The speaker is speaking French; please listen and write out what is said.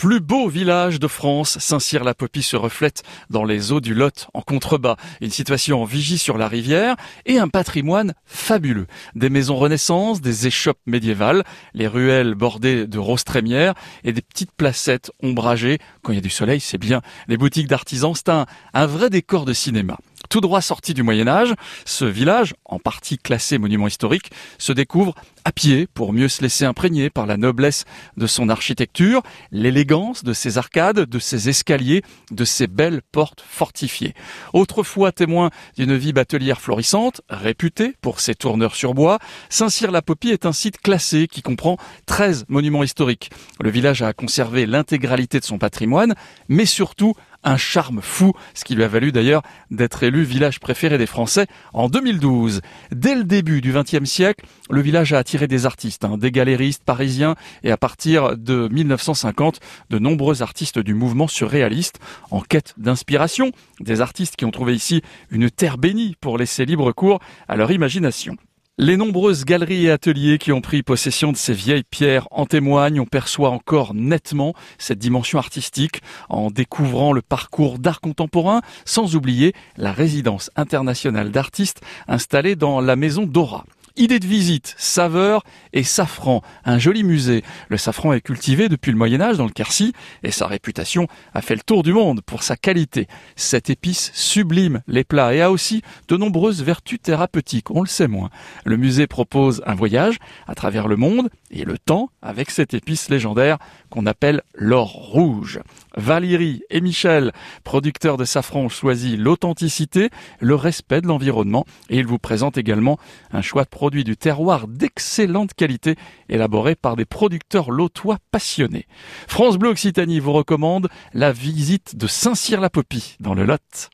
Plus beau village de France, Saint-Cyr-la-Popie se reflète dans les eaux du Lot en contrebas. Une situation en vigie sur la rivière et un patrimoine fabuleux. Des maisons renaissance, des échoppes médiévales, les ruelles bordées de roses trémières et des petites placettes ombragées. Quand il y a du soleil, c'est bien. Les boutiques d'artisans, c'est un, un vrai décor de cinéma. Tout droit sorti du Moyen Âge, ce village, en partie classé monument historique, se découvre à pied pour mieux se laisser imprégner par la noblesse de son architecture, l'élégance de ses arcades, de ses escaliers, de ses belles portes fortifiées. Autrefois témoin d'une vie batelière florissante, réputée pour ses tourneurs sur bois, Saint-Cyr-la-Popie est un site classé qui comprend 13 monuments historiques. Le village a conservé l'intégralité de son patrimoine, mais surtout un charme fou, ce qui lui a valu d'ailleurs d'être élu village préféré des Français en 2012. Dès le début du XXe siècle, le village a attiré des artistes, hein, des galéristes parisiens et à partir de 1950, de nombreux artistes du mouvement surréaliste en quête d'inspiration, des artistes qui ont trouvé ici une terre bénie pour laisser libre cours à leur imagination. Les nombreuses galeries et ateliers qui ont pris possession de ces vieilles pierres en témoignent. On perçoit encore nettement cette dimension artistique en découvrant le parcours d'art contemporain, sans oublier la résidence internationale d'artistes installée dans la maison Dora. Idée de visite, saveur et safran, un joli musée. Le safran est cultivé depuis le Moyen Âge dans le Quercy et sa réputation a fait le tour du monde pour sa qualité. Cette épice sublime les plats et a aussi de nombreuses vertus thérapeutiques, on le sait moins. Le musée propose un voyage à travers le monde et le temps avec cette épice légendaire qu'on appelle l'or rouge. Valérie et Michel, producteurs de safran, ont choisi l'authenticité, le respect de l'environnement et ils vous présentent également un choix de produits du terroir d'excellente qualité élaborés par des producteurs lotois passionnés. France Bleu Occitanie vous recommande la visite de Saint-Cyr-la-Popie dans le Lot.